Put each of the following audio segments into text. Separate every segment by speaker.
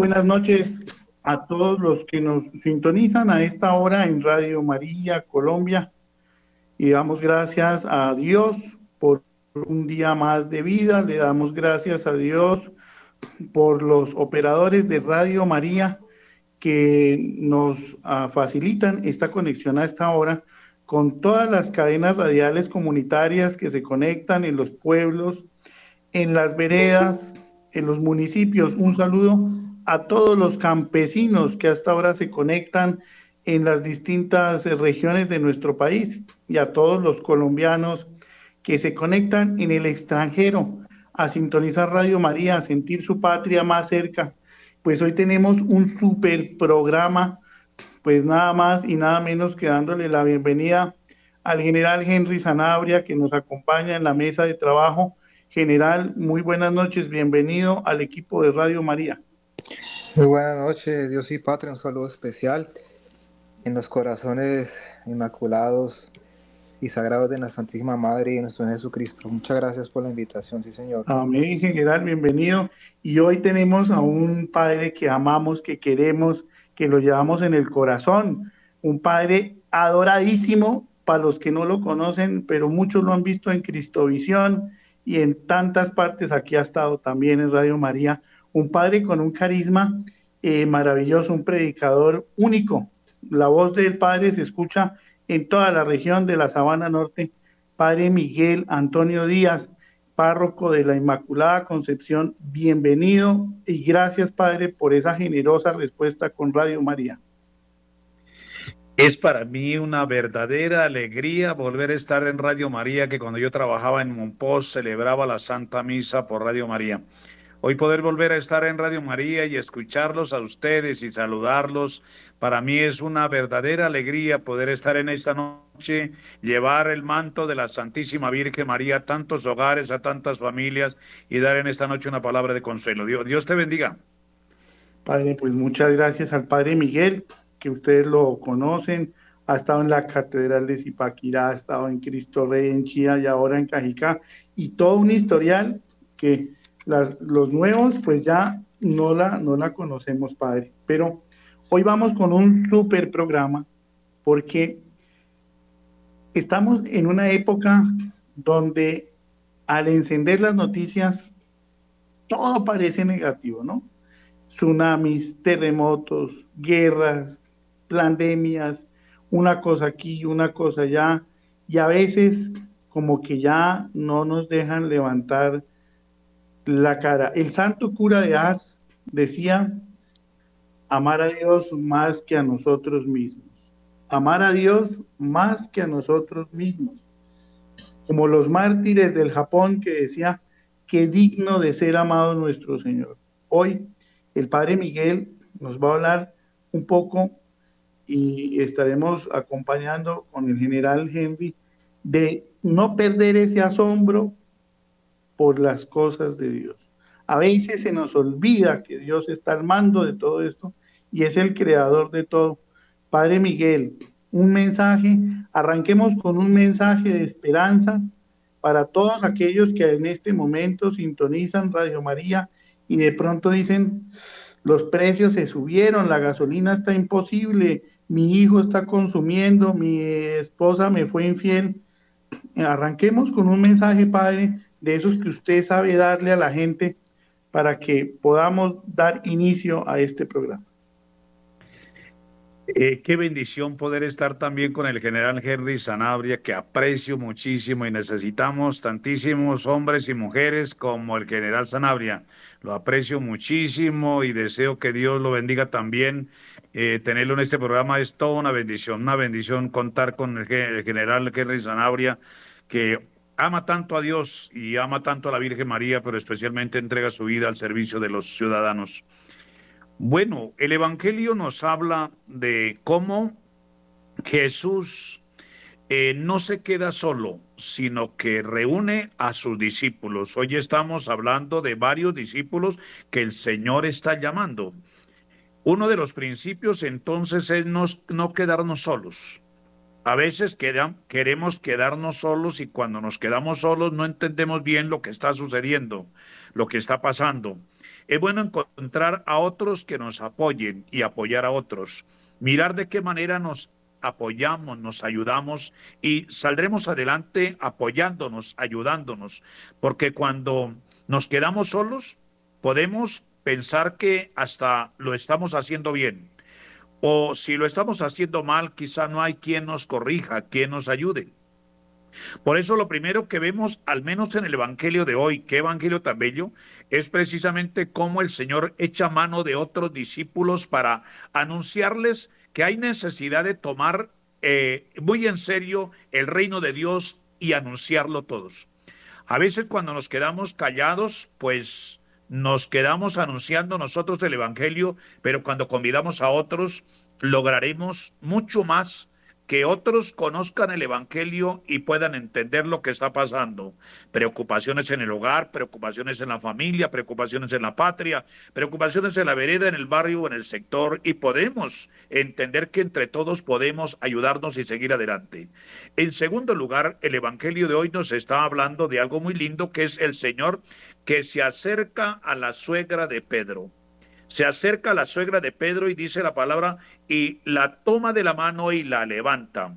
Speaker 1: Buenas noches a todos los que nos sintonizan a esta hora en Radio María Colombia y damos gracias a Dios por un día más de vida, le damos gracias a Dios por los operadores de Radio María que nos ah, facilitan esta conexión a esta hora con todas las cadenas radiales comunitarias que se conectan en los pueblos, en las veredas, en los municipios. Un saludo a todos los campesinos que hasta ahora se conectan en las distintas regiones de nuestro país y a todos los colombianos que se conectan en el extranjero a sintonizar Radio María, a sentir su patria más cerca. Pues hoy tenemos un super programa, pues nada más y nada menos que dándole la bienvenida al general Henry Sanabria que nos acompaña en la mesa de trabajo. General, muy buenas noches, bienvenido al equipo de Radio María.
Speaker 2: Muy buenas noches, Dios y Patria, un saludo especial en los corazones inmaculados y sagrados de la Santísima Madre y de nuestro Jesucristo. Muchas gracias por la invitación, sí señor.
Speaker 1: Amén, general, bienvenido. Y hoy tenemos a un Padre que amamos, que queremos, que lo llevamos en el corazón, un Padre adoradísimo para los que no lo conocen, pero muchos lo han visto en Cristovisión y en tantas partes, aquí ha estado también en Radio María un padre con un carisma eh, maravilloso, un predicador único. La voz del padre se escucha en toda la región de la Sabana Norte. Padre Miguel Antonio Díaz, párroco de la Inmaculada Concepción, bienvenido y gracias, Padre, por esa generosa respuesta con Radio María.
Speaker 3: Es para mí una verdadera alegría volver a estar en Radio María, que cuando yo trabajaba en Monpós celebraba la Santa Misa por Radio María. Hoy poder volver a estar en Radio María y escucharlos a ustedes y saludarlos, para mí es una verdadera alegría poder estar en esta noche, llevar el manto de la Santísima Virgen María a tantos hogares, a tantas familias y dar en esta noche una palabra de consuelo. Dios, Dios te bendiga.
Speaker 1: Padre, pues muchas gracias al Padre Miguel, que ustedes lo conocen, ha estado en la Catedral de Zipaquirá, ha estado en Cristo Rey, en Chía y ahora en Cajicá, y todo un historial que los nuevos, pues ya no la, no la conocemos, Padre. Pero hoy vamos con un super programa porque estamos en una época donde al encender las noticias todo parece negativo, ¿no? Tsunamis, terremotos, guerras, pandemias, una cosa aquí, una cosa allá, y a veces como que ya no nos dejan levantar la cara. El santo cura de Ars decía, amar a Dios más que a nosotros mismos. Amar a Dios más que a nosotros mismos. Como los mártires del Japón que decía, que digno de ser amado nuestro Señor. Hoy el Padre Miguel nos va a hablar un poco y estaremos acompañando con el general Henry de no perder ese asombro por las cosas de Dios. A veces se nos olvida que Dios está al mando de todo esto y es el creador de todo. Padre Miguel, un mensaje, arranquemos con un mensaje de esperanza para todos aquellos que en este momento sintonizan Radio María y de pronto dicen, los precios se subieron, la gasolina está imposible, mi hijo está consumiendo, mi esposa me fue infiel. Arranquemos con un mensaje, Padre, de esos que usted sabe darle a la gente para que podamos dar inicio a este programa.
Speaker 3: Eh, qué bendición poder estar también con el general Henry Sanabria, que aprecio muchísimo y necesitamos tantísimos hombres y mujeres como el general Sanabria. Lo aprecio muchísimo y deseo que Dios lo bendiga también. Eh, tenerlo en este programa es toda una bendición, una bendición contar con el, general Henry Sanabria, que ama tanto a Dios y ama tanto a la Virgen María, pero especialmente entrega su vida al servicio de los ciudadanos. Bueno, el Evangelio nos habla de cómo Jesús eh, no se queda solo, sino que reúne a sus discípulos. Hoy estamos hablando de varios discípulos que el Señor está llamando. Uno de los principios entonces es no, no quedarnos solos. A veces queremos quedarnos solos y cuando nos quedamos solos no entendemos bien lo que está sucediendo, lo que está pasando. Es bueno encontrar a otros que nos apoyen y apoyar a otros. Mirar de qué manera nos apoyamos, nos ayudamos y saldremos adelante apoyándonos, ayudándonos. Porque cuando nos quedamos solos, podemos pensar que hasta lo estamos haciendo bien. O si lo estamos haciendo mal, quizá no hay quien nos corrija, quien nos ayude. Por eso lo primero que vemos, al menos en el Evangelio de hoy, qué Evangelio tan bello, es precisamente cómo el Señor echa mano de otros discípulos para anunciarles que hay necesidad de tomar eh, muy en serio el reino de Dios y anunciarlo todos. A veces cuando nos quedamos callados, pues nos quedamos anunciando nosotros el Evangelio, pero cuando convidamos a otros, lograremos mucho más que otros conozcan el Evangelio y puedan entender lo que está pasando. Preocupaciones en el hogar, preocupaciones en la familia, preocupaciones en la patria, preocupaciones en la vereda, en el barrio, en el sector, y podemos entender que entre todos podemos ayudarnos y seguir adelante. En segundo lugar, el Evangelio de hoy nos está hablando de algo muy lindo que es el Señor que se acerca a la suegra de Pedro se acerca la suegra de Pedro y dice la palabra y la toma de la mano y la levanta.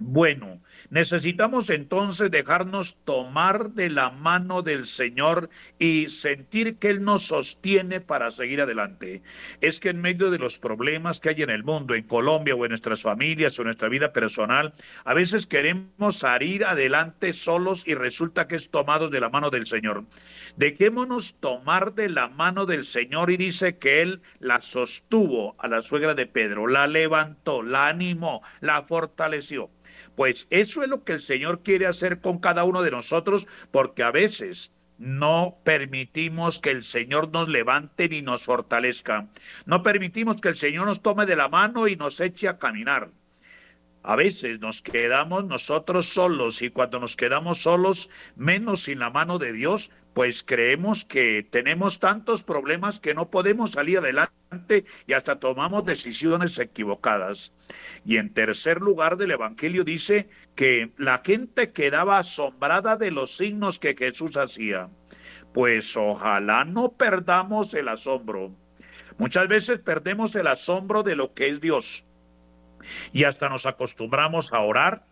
Speaker 3: Bueno, necesitamos entonces dejarnos tomar de la mano del Señor y sentir que Él nos sostiene para seguir adelante. Es que en medio de los problemas que hay en el mundo, en Colombia o en nuestras familias o en nuestra vida personal, a veces queremos salir adelante solos y resulta que es tomados de la mano del Señor. Dejémonos tomar de la mano del Señor y dice que Él la sostuvo a la suegra de Pedro, la levantó, la animó, la fortaleció. Pues eso es lo que el Señor quiere hacer con cada uno de nosotros, porque a veces no permitimos que el Señor nos levante ni nos fortalezca. No permitimos que el Señor nos tome de la mano y nos eche a caminar. A veces nos quedamos nosotros solos y cuando nos quedamos solos, menos sin la mano de Dios, pues creemos que tenemos tantos problemas que no podemos salir adelante y hasta tomamos decisiones equivocadas. Y en tercer lugar del Evangelio dice que la gente quedaba asombrada de los signos que Jesús hacía. Pues ojalá no perdamos el asombro. Muchas veces perdemos el asombro de lo que es Dios y hasta nos acostumbramos a orar,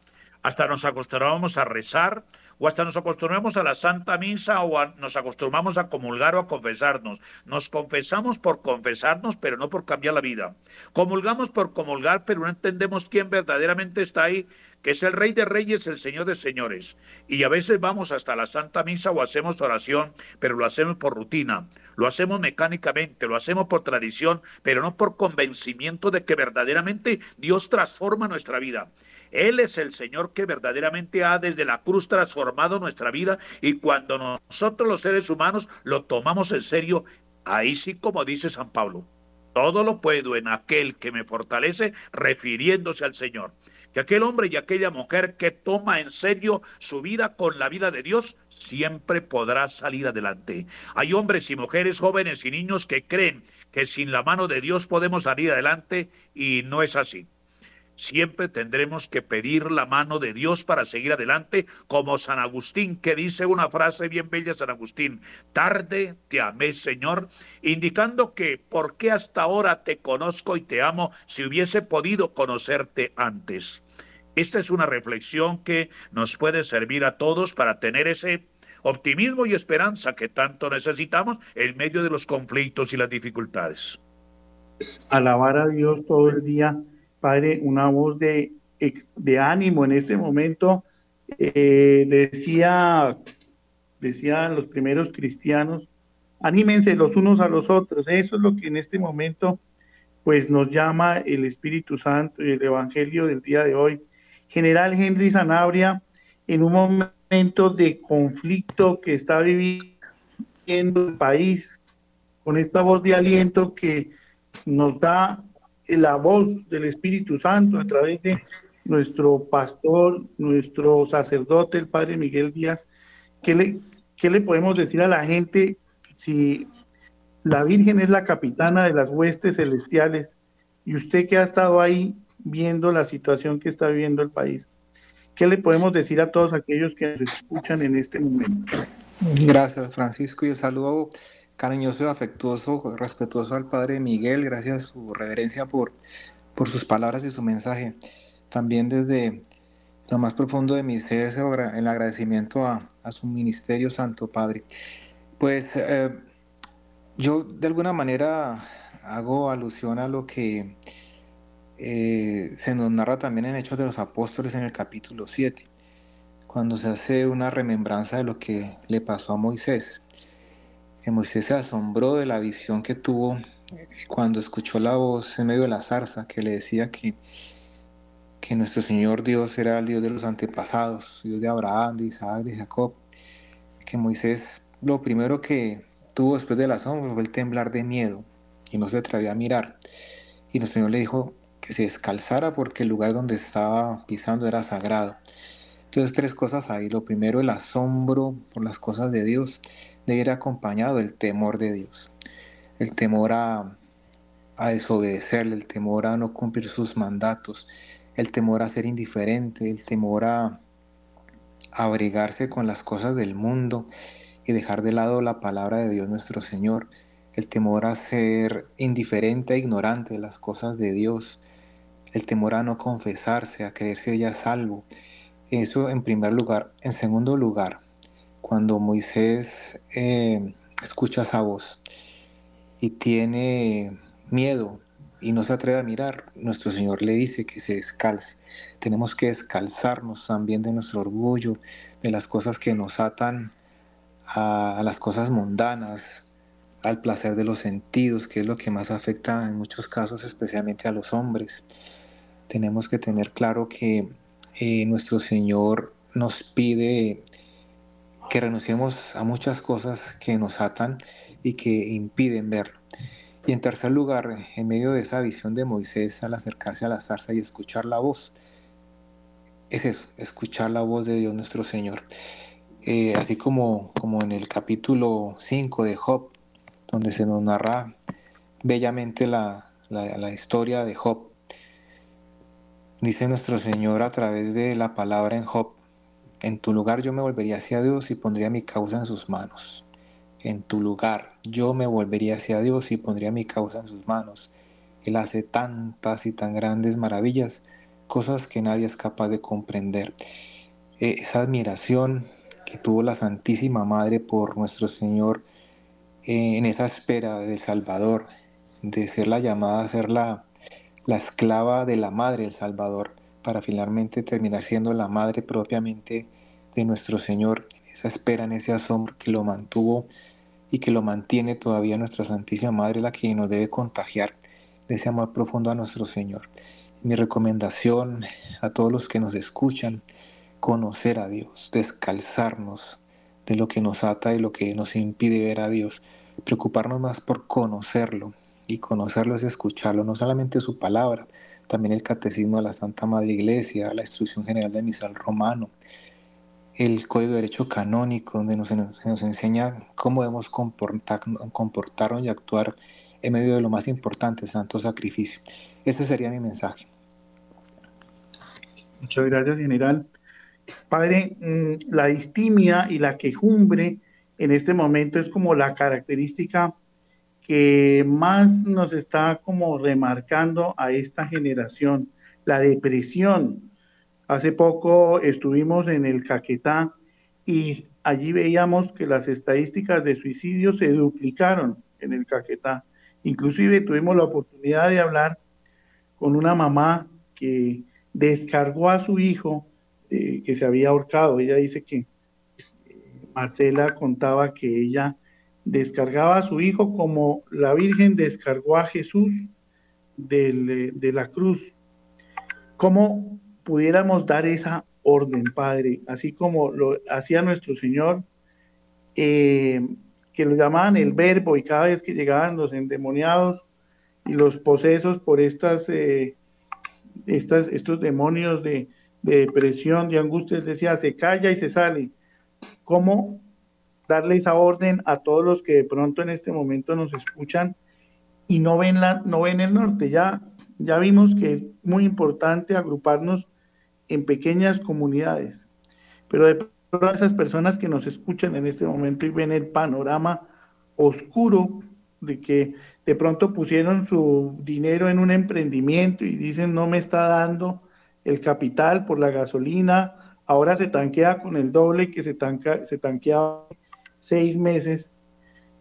Speaker 3: hasta nos acostumbramos a rezar, o hasta nos acostumbramos a la Santa Misa o nos acostumbramos a comulgar o a confesarnos. Nos confesamos por confesarnos, pero no por cambiar la vida. Comulgamos por comulgar, pero no entendemos quién verdaderamente está ahí, que es el Rey de Reyes, el Señor de Señores. Y a veces vamos hasta la Santa Misa o hacemos oración, pero lo hacemos por rutina, lo hacemos mecánicamente, lo hacemos por tradición, pero no por convencimiento de que verdaderamente Dios transforma nuestra vida. Él es el Señor que verdaderamente ha desde la cruz transformado nuestra vida y cuando nosotros los seres humanos lo tomamos en serio, ahí sí como dice San Pablo, todo lo puedo en aquel que me fortalece, refiriéndose al Señor. Que aquel hombre y aquella mujer que toma en serio su vida con la vida de Dios, siempre podrá salir adelante. Hay hombres y mujeres, jóvenes y niños que creen que sin la mano de Dios podemos salir adelante y no es así. Siempre tendremos que pedir la mano de Dios para seguir adelante, como San Agustín, que dice una frase bien bella, San Agustín, tarde te amé, Señor, indicando que por qué hasta ahora te conozco y te amo si hubiese podido conocerte antes. Esta es una reflexión que nos puede servir a todos para tener ese optimismo y esperanza que tanto necesitamos en medio de los conflictos y las dificultades.
Speaker 1: Alabar a Dios todo el día Padre, una voz de, ánimo en este momento. Eh, decía, decían los primeros cristianos, anímense los unos a los otros. Eso es lo que en este momento pues nos llama el Espíritu Santo y el Evangelio del día de hoy. General Henry Sanabria, en un momento de conflicto que está viviendo el país, con esta voz de aliento que nos da la voz del Espíritu Santo a través de nuestro pastor, nuestro sacerdote, el Padre Miguel Díaz. ¿Qué le, qué le podemos decir a la gente si la Virgen es la capitana de las huestes celestiales y usted que ha estado ahí viendo la situación que está viviendo el país. ¿Qué le podemos decir a todos aquellos que nos escuchan en este momento?
Speaker 2: Gracias, Francisco, y el saludo cariñoso, afectuoso, respetuoso al Padre Miguel. Gracias su reverencia por, por sus palabras y su mensaje. También desde lo más profundo de mi ser, el agradecimiento a, su ministerio, Santo Padre. Pues eh, yo de alguna manera hago alusión a lo que eh, se nos narra también en Hechos de los Apóstoles en el capítulo 7, cuando se hace una remembranza de lo que le pasó a Moisés, Moisés se asombró de la visión que tuvo cuando escuchó la voz en medio de la zarza que le decía que, que nuestro Señor Dios era el Dios de los antepasados, Dios de Abraham, de Isaac, de Jacob, que Moisés lo primero que tuvo después del asombro fue el temblar de miedo y no se atrevía a mirar. Y nuestro Señor le dijo que se descalzara porque el lugar donde estaba pisando era sagrado. Entonces tres cosas ahí. Lo primero, el asombro por las cosas de Dios debe ir acompañado del temor de Dios. El temor a, a desobedecerle, el temor a no cumplir sus mandatos, el temor a ser indiferente, el temor a abrigarse con las cosas del mundo y dejar de lado la palabra de Dios nuestro Señor, el temor a ser indiferente e ignorante de las cosas de Dios, el temor a no confesarse, a creerse ya salvo. Eso en primer lugar. En segundo lugar, cuando Moisés eh, escucha esa voz y tiene miedo y no se atreve a mirar, nuestro Señor le dice que se descalce. Tenemos que descalzarnos también de nuestro orgullo, de las cosas que nos atan a, las cosas mundanas, al placer de los sentidos, que es lo que más afecta en muchos casos, especialmente a los hombres. Tenemos que tener claro que eh, nuestro Señor nos pide que renunciemos a muchas cosas que nos atan y que impiden verlo. Y en tercer lugar, en medio de esa visión de Moisés al acercarse a la zarza y escuchar la voz, es eso, escuchar la voz de Dios nuestro Señor. Eh, así como, como en el capítulo 5 de Job, donde se nos narra bellamente la, la, historia de Job. Dice nuestro Señor a través de la palabra en Job, en tu lugar yo me volvería hacia Dios y pondría mi causa en sus manos. En tu lugar yo me volvería hacia Dios y pondría mi causa en sus manos. Él hace tantas y tan grandes maravillas, cosas que nadie es capaz de comprender. Esa admiración, tuvo la Santísima Madre por nuestro Señor eh, en esa espera del Salvador, de ser la llamada a ser la, la esclava de la Madre del Salvador, para finalmente terminar siendo la Madre propiamente de nuestro Señor, esa espera, en ese asombro que lo mantuvo y que lo mantiene todavía nuestra Santísima Madre, la que nos debe contagiar de ese amor profundo a nuestro Señor. Mi recomendación a todos los que nos escuchan, conocer a Dios, descalzarnos de lo que nos ata y lo que nos impide ver a Dios, preocuparnos más por conocerlo y conocerlo es escucharlo, no solamente su palabra, también el catecismo de la Santa Madre Iglesia, la instrucción general de misal romano, el Código de Derecho Canónico, donde nos, nos enseña cómo debemos comportar, comportarnos y actuar en medio de lo más importante, santo sacrificio. Este sería mi mensaje.
Speaker 1: Muchas gracias, general. Padre, mm, la distimia y la quejumbre en este momento es como la característica que más nos está como remarcando a esta generación, la depresión. Hace poco estuvimos en el Caquetá y allí veíamos que las estadísticas de suicidio se duplicaron en el Caquetá. Inclusive tuvimos la oportunidad de hablar con una mamá que descargó a su hijo eh, que se había ahorcado. Ella dice que eh, Marcela contaba que ella descargaba a su hijo como la Virgen descargó a Jesús eh, de la cruz. ¿Cómo pudiéramos dar esa orden, Padre? Así como lo hacía nuestro Señor, que lo llamaban el verbo y cada vez que llegaban los endemoniados y los posesos por estas, estas estos demonios de, de depresión, de angustia, decía, se calla y se sale. ¿Cómo darle esa orden a todos los que de pronto en este momento nos escuchan y no ven, la, no ven el norte? Ya Ya vimos que es muy importante agruparnos en pequeñas comunidades, pero de todas esas personas que nos escuchan en este momento y ven el panorama oscuro de que de pronto pusieron su dinero en un emprendimiento y dicen no me está dando el capital por la gasolina, ahora se tanquea con el doble que se, tanca, se tanqueaba seis meses.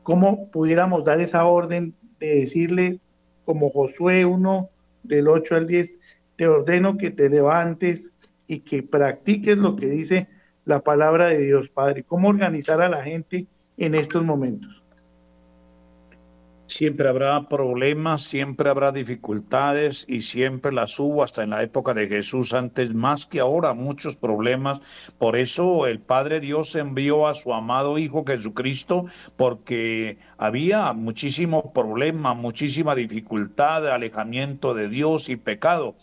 Speaker 1: ¿Cómo pudiéramos dar esa orden de decirle, como Josué 1, del 8 al 10, te ordeno que te levantes y que practiques lo que dice la palabra de Dios, Padre? ¿Cómo organizar a la gente en estos momentos?
Speaker 3: Siempre habrá problemas, siempre habrá dificultades y siempre las hubo hasta en la época de Jesús, antes más que ahora, muchos problemas. Por eso el Padre Dios envió a su amado Hijo Jesucristo, porque había muchísimo problema, muchísima dificultad, alejamiento de Dios y pecado.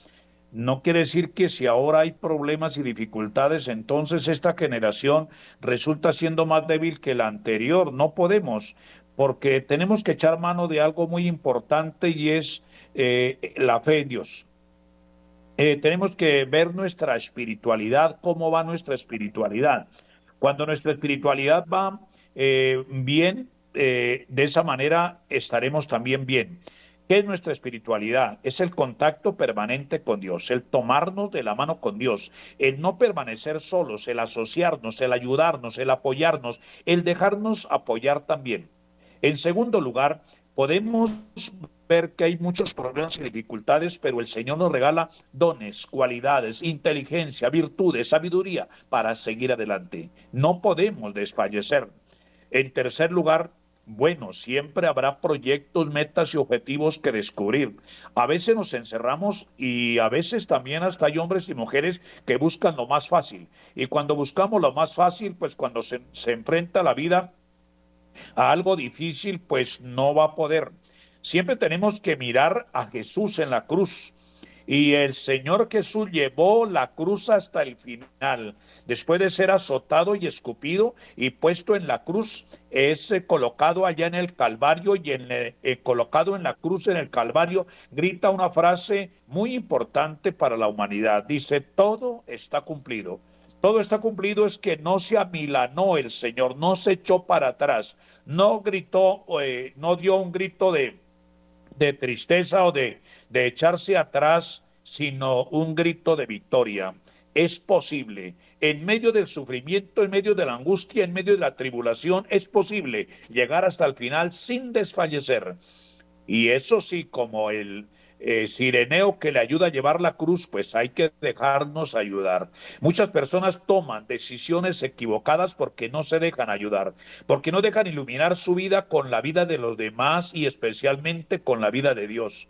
Speaker 3: No quiere decir que si ahora hay problemas y dificultades, entonces esta generación resulta siendo más débil que la anterior. No podemos porque tenemos que echar mano de algo muy importante y es eh, la fe en Dios. Eh, tenemos que ver nuestra espiritualidad, cómo va nuestra espiritualidad. Cuando nuestra espiritualidad va eh, bien, de esa manera estaremos también bien. ¿Qué es nuestra espiritualidad? Es el contacto permanente con Dios, el tomarnos de la mano con Dios, el no permanecer solos, el asociarnos, el ayudarnos, el apoyarnos, el dejarnos apoyar también. En segundo lugar, podemos ver que hay muchos problemas y dificultades, pero el Señor nos regala dones, cualidades, inteligencia, virtudes, sabiduría para seguir adelante. No podemos desfallecer. En tercer lugar, bueno, siempre habrá proyectos, metas y objetivos que descubrir. A veces nos encerramos y a veces también hasta hay hombres y mujeres que buscan lo más fácil. Y cuando buscamos lo más fácil, pues cuando se, se enfrenta la vida a algo difícil, pues no va a poder. Siempre tenemos que mirar a Jesús en la cruz. Y el Señor Jesús llevó la cruz hasta el final. Después de ser azotado y escupido y puesto en la cruz, es eh, colocado allá en el Calvario y en, eh, colocado en la cruz en el Calvario, grita una frase muy importante para la humanidad. Dice, todo está cumplido. Todo está cumplido es que no se amilanó el Señor, no se echó para atrás, no gritó, eh, no dio un grito de, de tristeza o de, de echarse atrás, sino un grito de victoria. Es posible, en medio del sufrimiento, en medio de la angustia, en medio de la tribulación, es posible llegar hasta el final sin desfallecer. Y eso sí, como el, eh, Sireneo que le ayuda a llevar la cruz, pues hay que dejarnos ayudar. Muchas personas toman decisiones equivocadas porque no se dejan ayudar, porque no dejan iluminar su vida con la vida de los demás y especialmente con la vida de Dios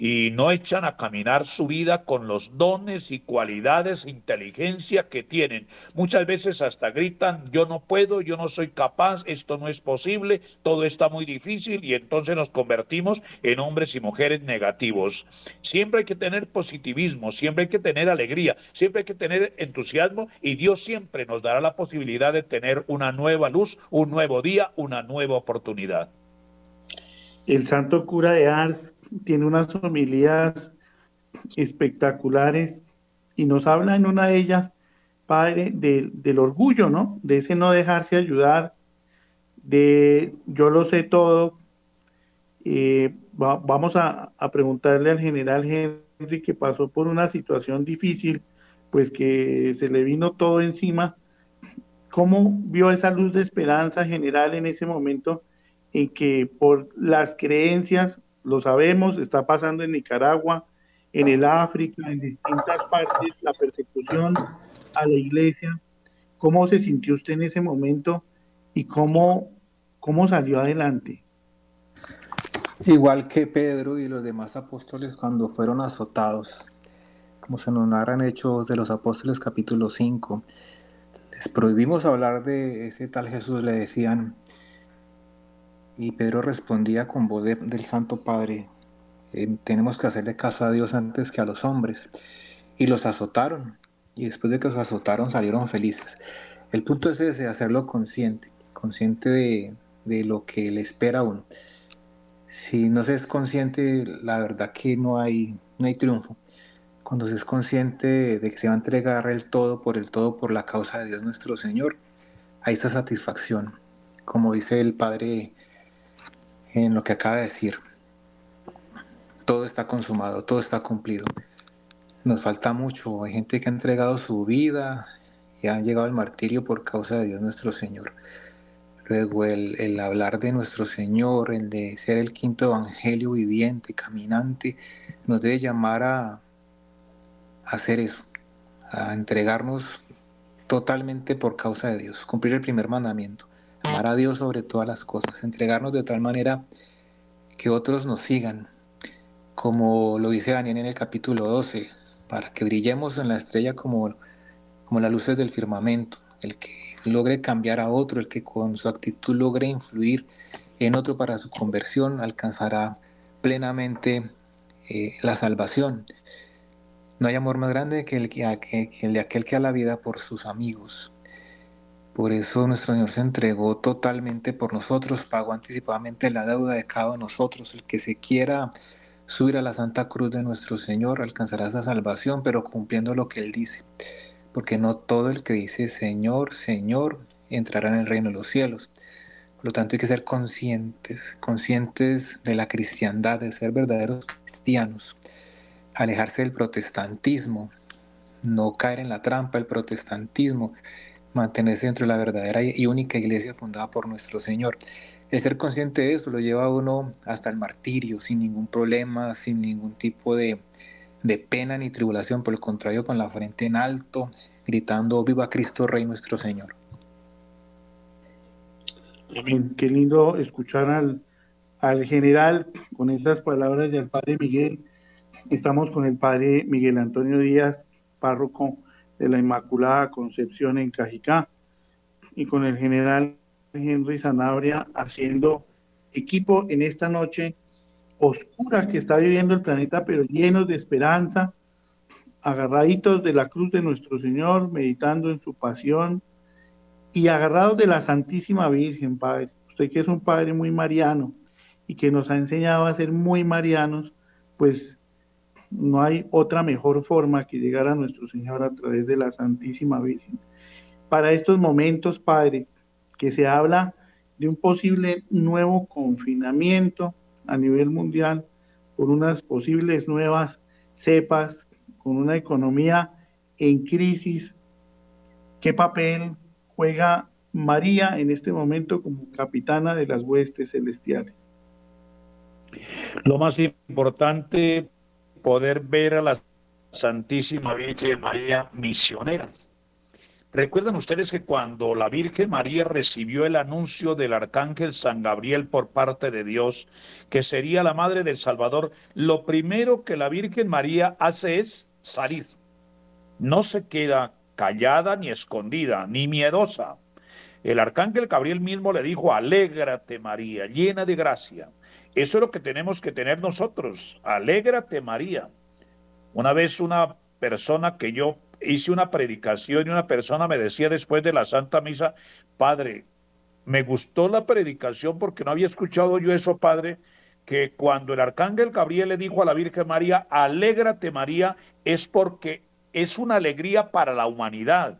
Speaker 3: y no echan a caminar su vida con los dones y cualidades inteligencia que tienen. Muchas veces hasta gritan, yo no puedo, yo no soy capaz, esto no es posible, todo está muy difícil y entonces nos convertimos en hombres y mujeres negativos. Siempre hay que tener positivismo, siempre hay que tener alegría, siempre hay que tener entusiasmo y Dios siempre nos dará la posibilidad de tener una nueva luz, un nuevo día, una nueva oportunidad.
Speaker 1: El santo cura de Ars tiene unas homilías espectaculares y nos habla en una de ellas, padre, del orgullo, ¿no? De ese no dejarse ayudar, de yo lo sé todo. Eh, vamos a, a preguntarle al general Henry que pasó por una situación difícil, pues que se le vino todo encima. ¿Cómo vio esa luz de esperanza general en ese momento en que por las creencias lo sabemos, está pasando en Nicaragua, en el África, en distintas partes, la persecución a la iglesia. ¿Cómo se sintió usted en ese momento y cómo, cómo salió adelante?
Speaker 2: Igual que Pedro y los demás apóstoles cuando fueron azotados, como se nos narran Hechos de los Apóstoles capítulo 5, les prohibimos hablar de ese tal Jesús, le decían, y Pedro respondía con voz del Santo Padre, eh, tenemos que hacerle caso a Dios antes que a los hombres. Y los azotaron. Y después de que los azotaron salieron felices. El punto es ese, hacerlo consciente, consciente de, de lo que le espera a uno. Si no se es consciente, la verdad que no hay no hay triunfo. Cuando se es consciente de que se va a entregar el todo por el todo por la causa de Dios nuestro Señor, hay esa satisfacción, como dice el Padre en lo que acaba de decir. Todo está consumado, todo está cumplido. Nos falta mucho, hay gente que ha entregado su vida y han llegado al martirio por causa de Dios nuestro Señor. Luego el, hablar de nuestro Señor, el de ser el quinto evangelio viviente, caminante, nos debe llamar a, hacer eso, a entregarnos totalmente por causa de Dios, cumplir el primer mandamiento, amar a Dios sobre todas las cosas, entregarnos de tal manera que otros nos sigan, como lo dice Daniel en el capítulo 12, para que brillemos en la estrella como, como las luces del firmamento, el que logre cambiar a otro, el que con su actitud logre influir en otro para su conversión, alcanzará plenamente eh, la salvación. No hay amor más grande que el, que, el de aquel que a la vida por sus amigos. Por eso nuestro Señor se entregó totalmente por nosotros, pagó anticipadamente la deuda de cada uno de nosotros. El que se quiera subir a la Santa Cruz de nuestro Señor alcanzará esa salvación, pero cumpliendo lo que Él dice porque no todo el que dice Señor, Señor, entrará en el reino de los cielos. Por lo tanto, hay que ser conscientes, conscientes de la cristiandad, de ser verdaderos cristianos, alejarse del protestantismo, no caer en la trampa del protestantismo, mantenerse dentro de la verdadera y única iglesia fundada por nuestro Señor. El ser consciente de eso lo lleva a uno hasta el martirio, sin ningún problema, sin ningún tipo de, de pena ni tribulación, por el contrario, con la frente en alto, gritando, viva Cristo Rey nuestro Señor.
Speaker 1: Amén. Qué lindo escuchar al, al general con estas palabras del Padre Miguel. Estamos con el Padre Miguel Antonio Díaz, párroco de la Inmaculada Concepción en Cajicá, y con el general Henry Sanabria haciendo equipo en esta noche oscura que está viviendo el planeta, pero llenos de esperanza, agarraditos de la cruz de nuestro Señor, meditando en su pasión y agarrados de la Santísima Virgen, Padre. Usted que es un Padre muy mariano y que nos ha enseñado a ser muy marianos, pues no hay otra mejor forma que llegar a nuestro Señor a través de la Santísima Virgen. Para estos momentos, Padre, que se habla de un posible nuevo confinamiento, a nivel mundial por unas posibles nuevas cepas, con una economía en crisis. ¿Qué papel juega María en este momento como capitana de las huestes celestiales?
Speaker 3: Lo más importante, poder ver a la Santísima Virgen María misionera Recuerdan ustedes que cuando la Virgen María recibió el anuncio del arcángel San Gabriel por parte de Dios, que sería la madre del Salvador, lo primero que la Virgen María hace es salir. No se queda callada ni escondida, ni miedosa. El arcángel Gabriel mismo le dijo, alégrate María, llena de gracia. Eso es lo que tenemos que tener nosotros, alégrate María. Una vez una persona que yo hice una predicación y una persona me decía después de la Santa Misa, Padre, me gustó la predicación porque no había escuchado yo eso, Padre, que cuando el arcángel Gabriel le dijo a la Virgen María, alégrate María, es porque es una alegría para la humanidad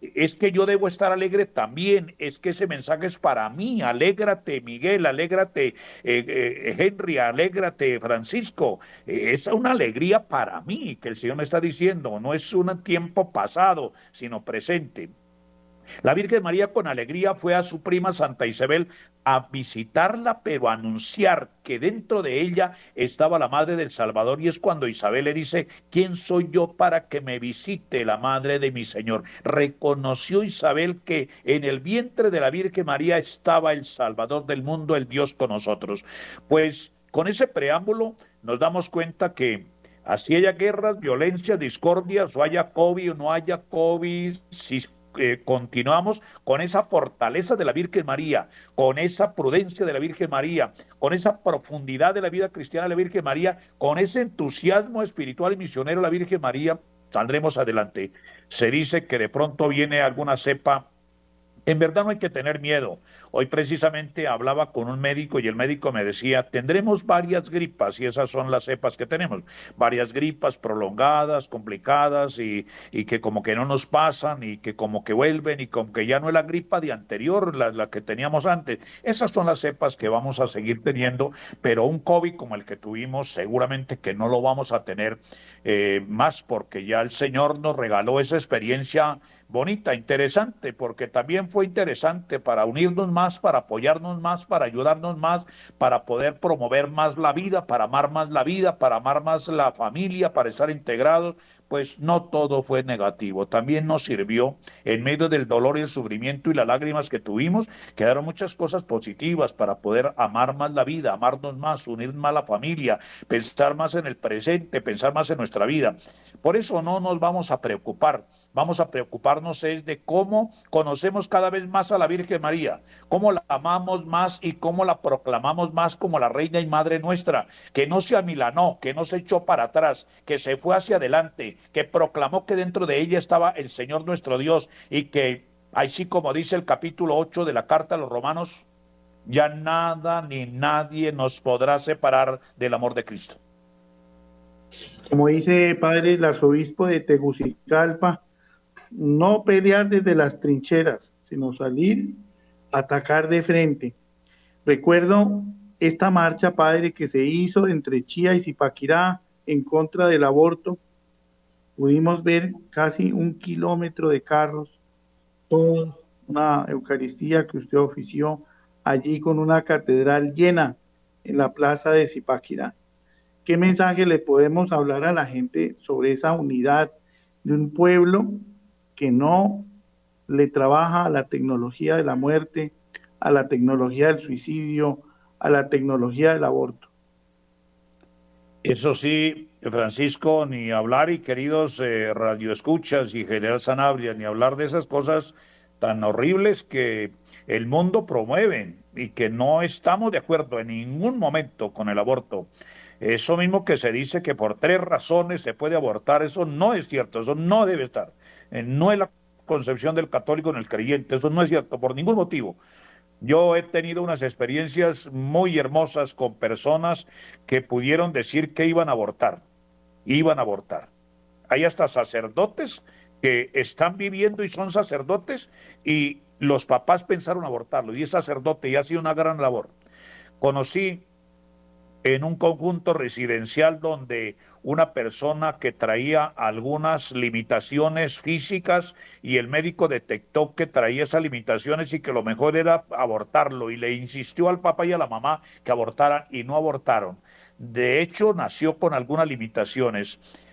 Speaker 3: es que yo debo estar alegre también, es que ese mensaje es para mí, alégrate Miguel, alégrate eh, eh, Henry, alégrate Francisco, eh, es una alegría para mí que el Señor me está diciendo, no es un tiempo pasado, sino presente. La Virgen María con alegría fue a su prima Santa Isabel a visitarla, pero a anunciar que dentro de ella estaba la Madre del Salvador. Y es cuando Isabel le dice, ¿quién soy yo para que me visite la Madre de mi Señor? Reconoció Isabel que en el vientre de la Virgen María estaba el Salvador del mundo, el Dios con nosotros. Pues con ese preámbulo nos damos cuenta que así haya guerras, violencia, discordias, o haya COVID o no haya COVID, si eh, continuamos con esa fortaleza de la Virgen María, con esa prudencia de la Virgen María, con esa profundidad de la vida cristiana de la Virgen María, con ese entusiasmo espiritual y misionero de la Virgen María, saldremos adelante. Se dice que de pronto viene alguna cepa En verdad no hay que tener miedo. Hoy precisamente hablaba con un médico y el médico me decía, tendremos varias gripas y esas son las cepas que tenemos. Varias gripas prolongadas, complicadas y, que como que no nos pasan y que como que vuelven y como que ya no es la gripa de anterior, la, la que teníamos antes. Esas son las cepas que vamos a seguir teniendo, pero un COVID como el que tuvimos seguramente que no lo vamos a tener eh, más porque ya el Señor nos regaló esa experiencia bonita, interesante, porque también fue interesante para unirnos más, para apoyarnos más, para ayudarnos más, para poder promover más la vida, para amar más la vida, para amar más la familia, para estar integrados, pues no todo fue negativo. También nos sirvió en medio del dolor y el sufrimiento y las lágrimas que tuvimos, quedaron muchas cosas positivas para poder amar más la vida, amarnos más, unir más la familia, pensar más en el presente, pensar más en nuestra vida. Por eso no nos vamos a preocupar, vamos a preocuparnos es de cómo conocemos cada vez más a la Virgen María, cómo la amamos más y cómo la proclamamos más como la reina y madre nuestra, que no se amilanó, que no se echó para atrás, que se fue hacia adelante, que proclamó que dentro de ella estaba el Señor nuestro Dios y que así como dice el capítulo 8 de la carta a los romanos, ya nada ni nadie nos podrá separar del amor de Cristo.
Speaker 1: Como dice padre el arzobispo de Tegucigalpa, no pelear desde las trincheras, sino salir atacar de frente. Recuerdo esta marcha, padre, que se hizo entre Chía y Zipaquirá en contra del aborto. Pudimos ver casi un kilómetro de carros, toda una Eucaristía que usted ofició allí con una catedral llena en la plaza de Zipaquirá. ¿Qué mensaje le podemos hablar a la gente sobre esa unidad de un pueblo que no le trabaja a la tecnología de la muerte, a la tecnología del suicidio, a la tecnología del aborto?
Speaker 3: Eso sí, Francisco, ni hablar y queridos eh, radioescuchas y General Sanabria, ni hablar de esas cosas tan horribles que el mundo promueve y que no estamos de acuerdo en ningún momento con el aborto. Eso mismo que se dice que por tres razones se puede abortar, eso no es cierto, eso no debe estar. Eh, no es la concepción del católico en el creyente, eso no es cierto por ningún motivo. Yo he tenido unas experiencias muy hermosas con personas que pudieron decir que iban a abortar, iban a abortar. Hay hasta sacerdotes que están viviendo y son sacerdotes y los papás pensaron abortarlo y es sacerdote y ha sido una gran labor. Conocí en un conjunto residencial donde una persona que traía algunas limitaciones físicas y el médico detectó que traía esas limitaciones y que lo mejor era abortarlo y le insistió al papá y a la mamá que abortaran y no abortaron. De hecho, nació con algunas limitaciones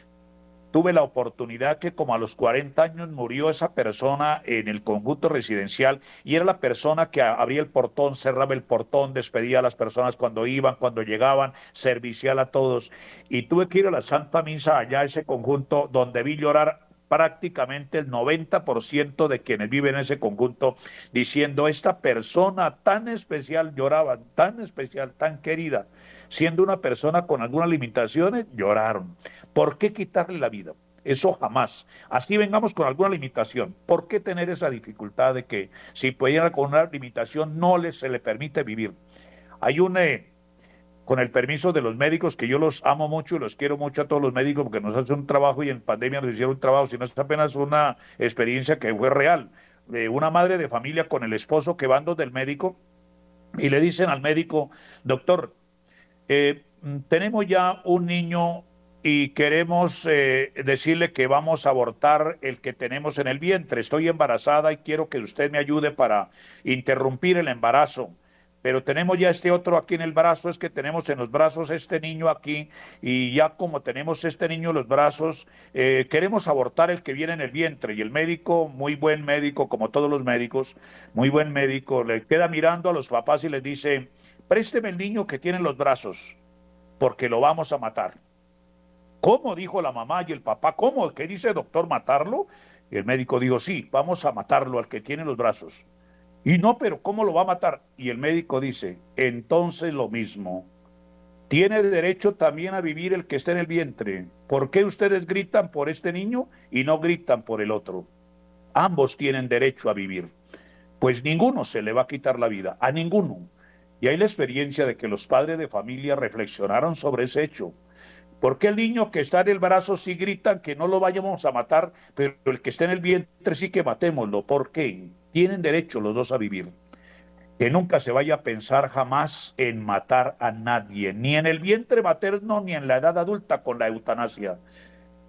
Speaker 3: tuve la oportunidad que como a los 40 años murió esa persona en el conjunto residencial y era la persona que abría el portón, cerraba el portón, despedía a las personas cuando iban, cuando llegaban, servicial a todos. Y tuve que ir a la Santa Misa allá, ese conjunto, donde vi llorar prácticamente el 90% de quienes viven en ese conjunto diciendo esta persona tan especial lloraba, tan especial, tan querida, siendo una persona con algunas limitaciones, lloraron. ¿Por qué quitarle la vida? Eso jamás. Así vengamos con alguna limitación. ¿Por qué tener esa dificultad de que si pudiera con una limitación no les, se le permite vivir? Hay un... Eh, con el permiso de los médicos, que yo los amo mucho y los quiero mucho a todos los médicos porque nos hacen un trabajo y en pandemia nos hicieron un trabajo, sino es apenas una experiencia que fue real, de una madre de familia con el esposo que van donde el médico y le dicen al médico, doctor, eh, tenemos ya un niño y queremos eh, decirle que vamos a abortar el que tenemos en el vientre. Estoy embarazada y quiero que usted me ayude para interrumpir el embarazo pero tenemos ya este otro aquí en el brazo, es que tenemos en los brazos este niño aquí y ya como tenemos este niño en los brazos, eh, queremos abortar el que viene en el vientre y el médico, muy buen médico, como todos los médicos, muy buen médico, le queda mirando a los papás y les dice, présteme el niño que tiene en los brazos, porque lo vamos a matar. ¿Cómo? dijo la mamá y el papá. ¿Cómo? ¿Qué dice doctor matarlo? Y el médico dijo, sí, vamos a matarlo al que tiene los brazos. Y no, pero ¿cómo lo va a matar? Y el médico dice, entonces lo mismo. Tiene derecho también a vivir el que está en el vientre. ¿Por qué ustedes gritan por este niño y no gritan por el otro? Ambos tienen derecho a vivir. pues ninguno se le va a quitar la vida, a ninguno. Y hay la experiencia de que los padres de familia reflexionaron sobre ese hecho. ¿Por qué el niño que está en el brazo sí grita que no lo vayamos a matar, pero el que está en el vientre sí que matémoslo? ¿Por qué? Tienen derecho los dos a vivir. Que nunca se vaya a pensar jamás en matar a nadie, ni en el vientre materno ni en la edad adulta con la eutanasia.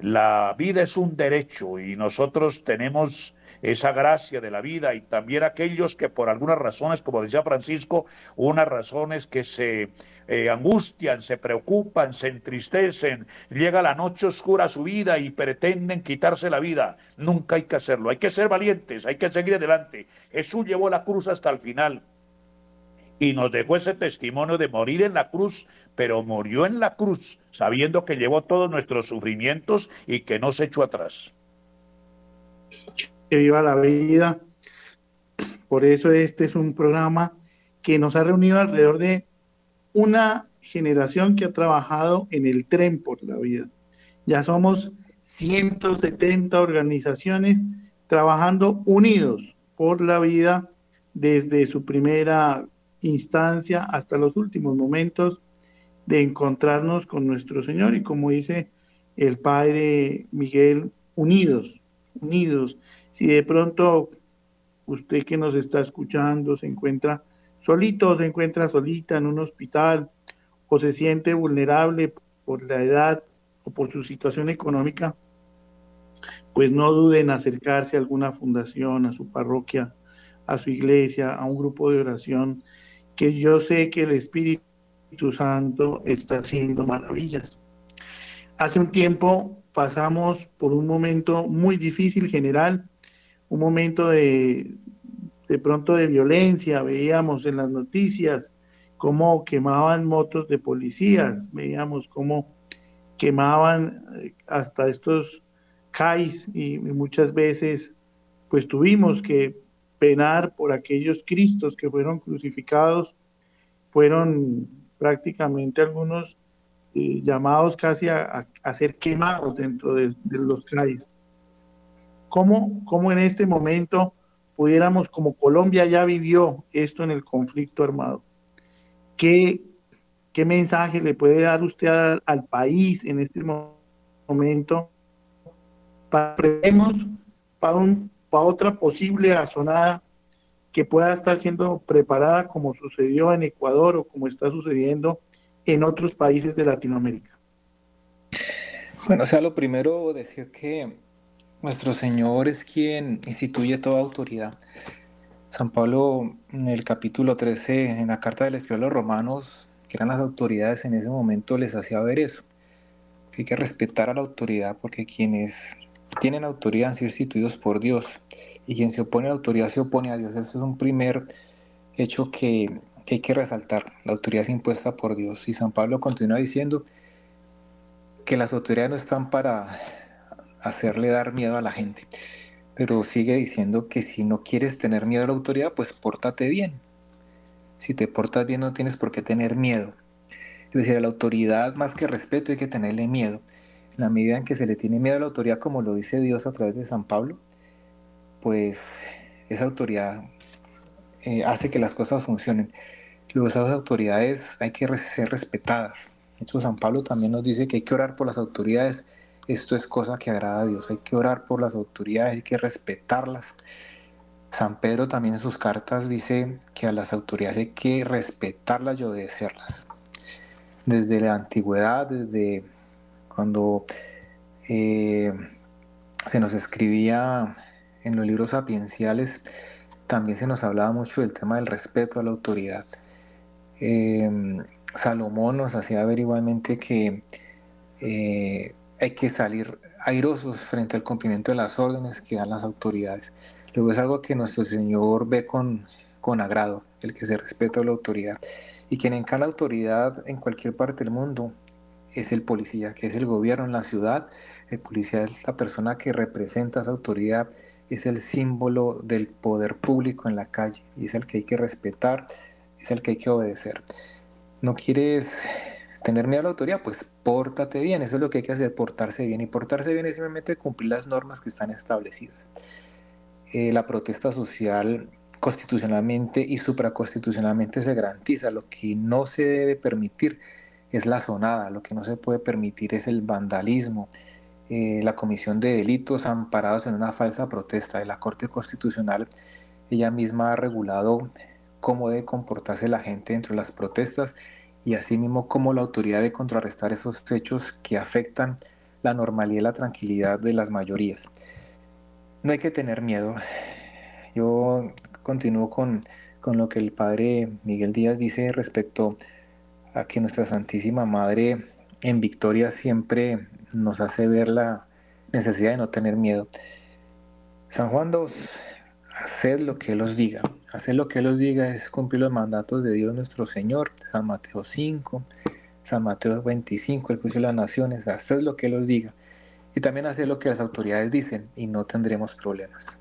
Speaker 3: La vida es un derecho y nosotros tenemos esa gracia de la vida y también aquellos que por algunas razones, como decía Francisco, unas razones que se eh, angustian, se preocupan, se entristecen, llega la noche oscura a su vida y pretenden quitarse la vida. Nunca hay que hacerlo, hay que ser valientes, hay que seguir adelante. Jesús llevó la cruz hasta el final y nos dejó ese testimonio de morir en la cruz, pero murió en la cruz, sabiendo que llevó todos nuestros sufrimientos y que no se echó atrás.
Speaker 1: Que viva la vida. Por eso este es un programa que nos ha reunido alrededor de una generación que ha trabajado en el tren por la vida. Ya somos 170 organizaciones trabajando unidos por la vida desde su primera instancia hasta los últimos momentos de encontrarnos con nuestro Señor y como dice el Padre Miguel, unidos, unidos. Si de pronto usted que nos está escuchando se encuentra solito se encuentra solita en un hospital o se siente vulnerable por la edad o por su situación económica, pues no dude en acercarse a alguna fundación, a su parroquia, a su iglesia, a un grupo de oración que yo sé que el Espíritu Santo está haciendo maravillas. Hace un tiempo pasamos por un momento muy difícil general, un momento de, de pronto de violencia, veíamos en las noticias cómo quemaban motos de policías, veíamos cómo quemaban eh, hasta estos CAIs y muchas veces pues tuvimos que penar por aquellos Cristos que fueron crucificados, fueron prácticamente algunos eh, llamados casi a, ser quemados dentro de, los CAIs. ¿Cómo, ¿Cómo, en este momento pudiéramos, como Colombia ya vivió esto en el conflicto armado, qué, qué mensaje le puede dar usted al, al país en este momento para, para un para otra posible azonada que pueda estar siendo preparada como sucedió en Ecuador o como está sucediendo en otros países de Latinoamérica?
Speaker 2: Bueno, o sea, lo primero decir que nuestro Señor es quien instituye toda autoridad. San Pablo en el capítulo 13, en la carta del escritor a los romanos, que eran las autoridades en ese momento, les hacía ver eso, hay que respetar a la autoridad porque quienes tienen autoridad han sido instituidos por Dios y quien se opone a la autoridad se opone a Dios. Eso es un primer hecho que, hay que resaltar. La autoridad es impuesta por Dios. Y San Pablo continúa diciendo que las autoridades no están para hacerle dar miedo a la gente, pero sigue diciendo que si no quieres tener miedo a la autoridad, pues pórtate bien. Si te portas bien no tienes por qué tener miedo. Es decir, a la autoridad más que respeto hay que tenerle miedo la medida en que se le tiene miedo a la autoridad, como lo dice Dios a través de San Pablo, pues esa autoridad eh, hace que las cosas funcionen. Luego esas autoridades hay que ser respetadas. De hecho, San Pablo también nos dice que hay que orar por las autoridades. Esto es cosa que agrada a Dios. Hay que orar por las autoridades, hay que respetarlas. San Pedro también en sus cartas dice que a las autoridades hay que respetarlas y obedecerlas. Desde la antigüedad, desde cuando eh, se nos escribía en los libros sapienciales, también se nos hablaba mucho del tema del respeto a la autoridad. Em, Salomón nos hacía ver igualmente que eh, hay que salir airosos frente al cumplimiento de las órdenes que dan las autoridades. Luego es algo que nuestro Señor ve con, con agrado, el que se respeta a la autoridad. Y quien encarna autoridad en cualquier parte del mundo es el policía, que es el gobierno en la ciudad. El policía es la persona que representa esa autoridad, es el símbolo del poder público en la calle y es el que hay que respetar, es el que hay que obedecer. No quieres tener miedo a la autoridad, pues pórtate bien, eso es lo que hay que hacer, portarse bien. Y portarse bien es simplemente cumplir las normas que están establecidas. Eh, la protesta social constitucionalmente y supraconstitucionalmente se garantiza. Lo que no se debe permitir es la zonada, lo que no se puede permitir es el vandalismo, eh, la comisión de delitos amparados en una falsa protesta. De la Corte Constitucional ella misma ha regulado cómo debe comportarse la gente dentro de las protestas y asimismo cómo la autoridad debe contrarrestar esos hechos que afectan la normalidad y la tranquilidad de las mayorías. No hay que tener miedo. Yo continúo con, con lo que el padre Miguel Díaz dice respecto a que nuestra Santísima Madre en victoria siempre nos hace ver la necesidad de no tener miedo. San Juan II, haced lo que Él os diga. Hacer lo que Él os diga es cumplir los mandatos de Dios nuestro Señor, San Mateo 5, San Mateo 25, el juicio de las naciones, haced lo que Él os diga. Y también hacer lo que las autoridades dicen y no tendremos problemas.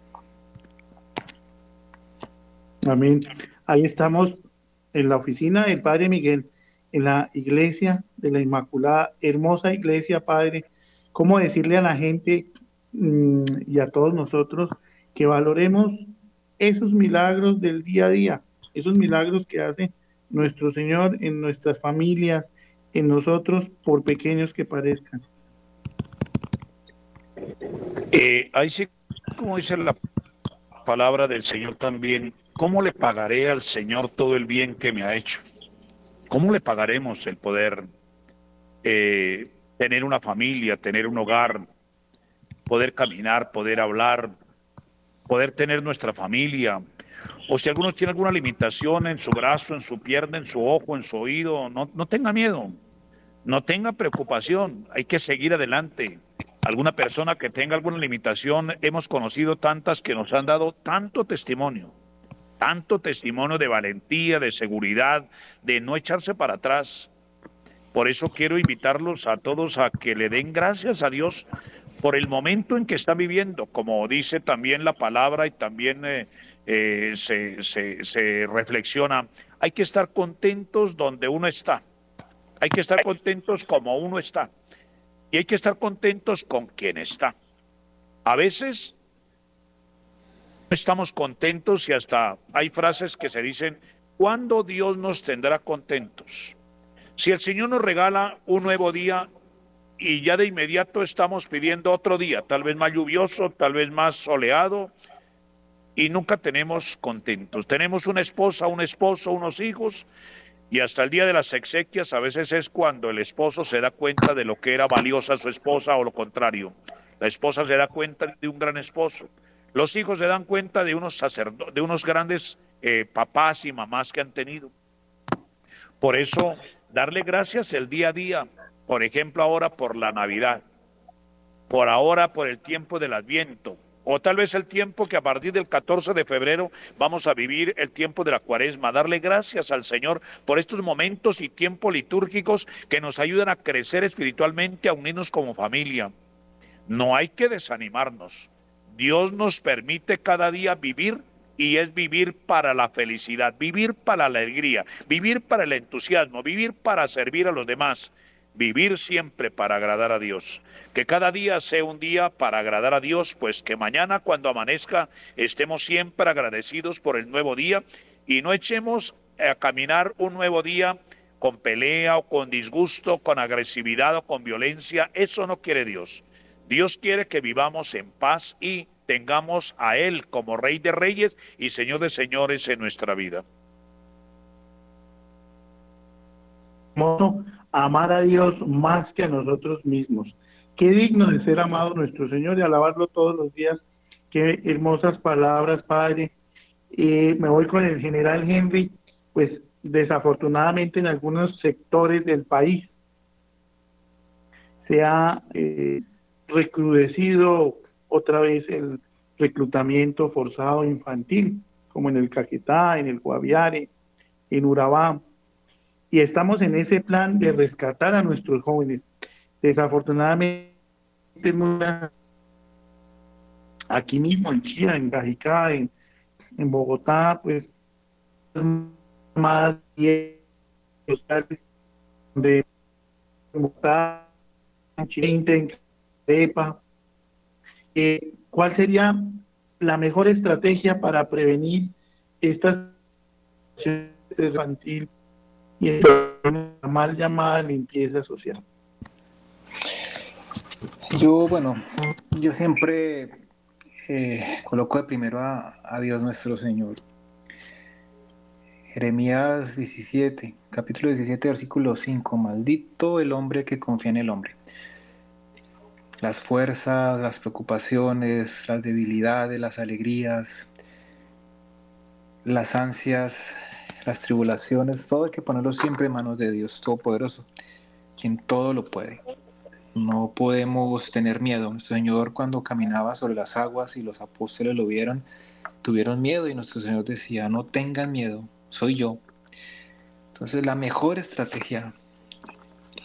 Speaker 1: Amén. Ahí estamos en la oficina del Padre Miguel, la iglesia de la Inmaculada, hermosa iglesia, Padre. ¿Cómo decirle a la gente mm, y a todos nosotros que valoremos esos milagros del día a día, esos milagros que hace nuestro Señor en nuestras familias, en nosotros, por pequeños que parezcan.
Speaker 3: Eh, ahí sí, como dice la palabra del Señor también, ¿cómo le pagaré al Señor todo el bien que me ha hecho? ¿Cómo le pagaremos el poder eh, tener una familia, tener un hogar, poder caminar, poder hablar, poder tener nuestra familia, o si algunos tienen alguna limitación en su brazo, en su pierna, en su ojo, en su oído, no, no tenga miedo, no tenga preocupación, hay que seguir adelante. Alguna persona que tenga alguna limitación, hemos conocido tantas que nos han dado tanto testimonio, tanto testimonio de valentía, de seguridad, de no echarse para atrás. Por eso quiero invitarlos a todos a que le den gracias a Dios por el momento en que está viviendo, como dice también la palabra y también eh, eh, se, se, reflexiona, hay que estar contentos donde uno está, hay que estar contentos como uno está y hay que estar contentos con quien está. A veces estamos contentos y hasta hay frases que se dicen, ¿cuándo Dios nos tendrá contentos? Si el Señor nos regala un nuevo día, y ya de inmediato estamos pidiendo otro día, tal vez más lluvioso, tal vez más soleado, y nunca tenemos contentos. Tenemos una esposa, un esposo, unos hijos, y hasta el día de las exequias a veces es cuando el esposo se da cuenta de lo que era valiosa su esposa o lo contrario. La esposa se da cuenta de un gran esposo. Los hijos se dan cuenta de unos sacerdotes, de unos grandes eh, papás y mamás que han tenido. Por eso, darle gracias el día a día, por ejemplo, ahora por la Navidad, por ahora por el tiempo del Adviento, o tal vez el tiempo que a partir del 14 de febrero vamos a vivir el tiempo de la cuaresma, darle gracias al Señor por estos momentos y tiempos litúrgicos que nos ayudan a crecer espiritualmente, a unirnos como familia. No hay que desanimarnos. Dios nos permite cada día vivir y es vivir para la felicidad, vivir para la alegría, vivir para el entusiasmo, vivir para servir a los demás vivir siempre para agradar a Dios. Que cada día sea un día para agradar a Dios, pues que mañana cuando amanezca estemos siempre agradecidos por el nuevo día y no echemos a caminar un nuevo día con pelea o con disgusto, con agresividad o con violencia. Eso no quiere Dios. Dios quiere que vivamos en paz y tengamos a Él como Rey de Reyes y Señor de Señores en nuestra vida
Speaker 1: amar a Dios más que a nosotros mismos. Qué digno de ser amado nuestro Señor y alabarlo todos los días. Qué hermosas palabras, Padre. Eh, me voy con el general Henry, pues desafortunadamente en algunos sectores del país se ha eh, recrudecido otra vez el reclutamiento forzado infantil, como en el Caquetá, en el Guaviare, en Urabá, y estamos en ese plan de rescatar a nuestros jóvenes. Desafortunadamente, aquí mismo en Chía, en Cajicá, en, Bogotá, pues más de Bogotá, en en eh, ¿Cuál sería la mejor estrategia para prevenir esta infantil y la mal llamada limpieza social?
Speaker 2: Yo, bueno, yo siempre eh, coloco de primero a, a, Dios nuestro Señor. Jeremías 17, capítulo 17, versículo 5. Maldito el hombre que confía en el hombre. Las fuerzas, las preocupaciones, las debilidades, las alegrías, las ansias, las tribulaciones, todo hay que ponerlo siempre en manos de Dios Todopoderoso, quien todo lo puede. No podemos tener miedo. Nuestro Señor cuando caminaba sobre las aguas y los apóstoles lo vieron, tuvieron miedo y nuestro Señor decía, no tengan miedo, soy yo. Entonces la mejor estrategia,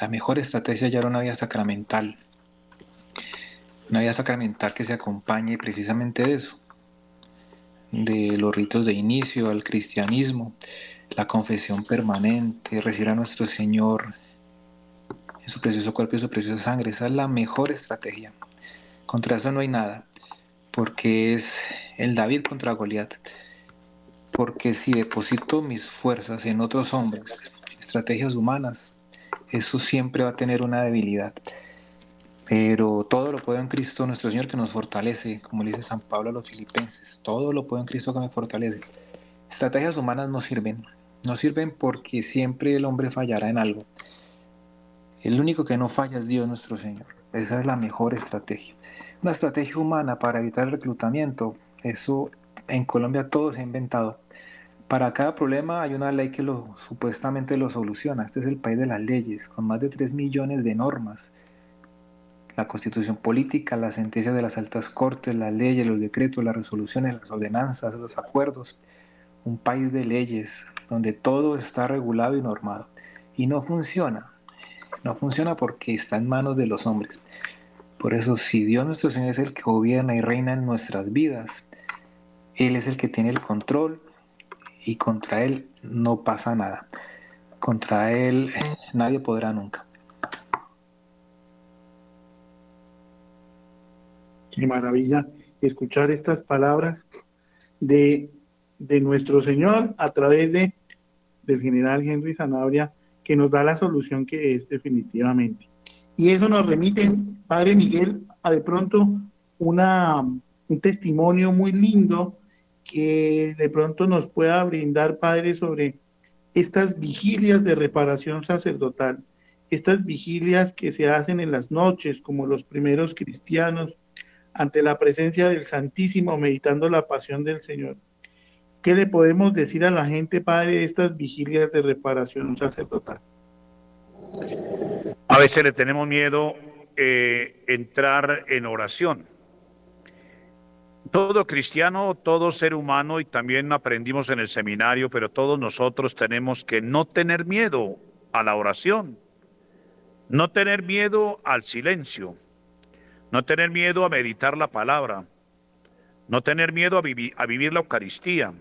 Speaker 2: la mejor estrategia ya era una vía sacramental. Una vía sacramental que se acompañe precisamente de eso, de los ritos de inicio al cristianismo, la confesión permanente, recibir a nuestro Señor en su precioso cuerpo y su preciosa sangre. Esa es la mejor estrategia. Contra eso no hay nada, porque es el David contra Goliat. Porque si deposito mis fuerzas en otros hombres, estrategias humanas, eso siempre va a tener una debilidad. Pero todo lo puedo en Cristo nuestro Señor que nos fortalece, como le dice San Pablo a los filipenses. Todo lo puedo en Cristo que me fortalece. Estrategias humanas no sirven. No sirven porque siempre el hombre fallará en algo. El único que no falla es Dios nuestro Señor. Esa es la mejor estrategia. Una estrategia humana para evitar el reclutamiento. Eso en Colombia todo se ha inventado. Para cada problema hay una ley que lo, supuestamente lo soluciona. Este es el país de las leyes, con más de 3 millones de normas. La constitución política, las sentencias de las altas cortes, las leyes, los decretos, las resoluciones, las ordenanzas, los acuerdos. Un país de leyes donde todo está regulado y normado. Y no funciona no funciona porque está en manos de los hombres. Por eso, si Dios nuestro Señor es el que gobierna y reina en nuestras vidas, Él es el que tiene el control y contra Él no pasa nada. Contra Él nadie podrá nunca.
Speaker 1: Qué maravilla escuchar estas palabras de, de nuestro Señor a través de, del general Henry Zanabria que nos da la solución que es definitivamente. Y eso nos remite, Padre Miguel, a de pronto una, un testimonio muy lindo que de pronto nos pueda brindar, Padre, sobre estas vigilias de reparación sacerdotal, estas vigilias que se hacen en las noches, como los primeros cristianos, ante la presencia del Santísimo, meditando la pasión del Señor. ¿Qué le podemos decir a la gente, Padre, de estas vigilias de reparación sacerdotal?
Speaker 3: A veces le tenemos miedo eh, entrar en oración. Todo cristiano, todo ser humano, y también aprendimos en el seminario, pero todos nosotros tenemos que no tener miedo a la oración, no tener miedo al silencio, no tener miedo a meditar la palabra, no tener miedo a, vivir la Eucaristía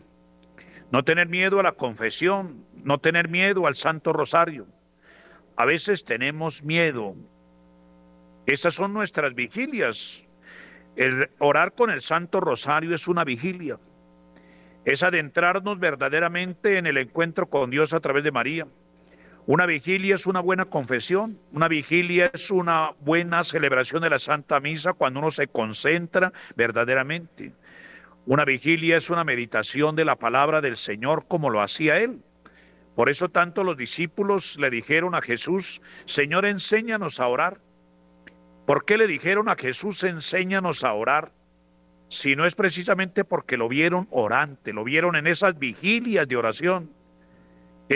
Speaker 3: no tener miedo a la confesión, no tener miedo al Santo Rosario. A veces tenemos miedo. Esas son nuestras vigilias. El orar con el Santo Rosario es una vigilia. Es adentrarnos verdaderamente en el encuentro con Dios a través de María. Una vigilia es una buena confesión, una vigilia es una buena celebración de la Santa Misa cuando uno se concentra verdaderamente. Una vigilia es una meditación de la palabra del Señor como lo hacía Él. Por eso tanto los discípulos le dijeron a Jesús, Señor, enséñanos a orar. ¿Por qué le dijeron a Jesús, enséñanos a orar? Si no es precisamente porque lo vieron orante, lo vieron en esas vigilias de oración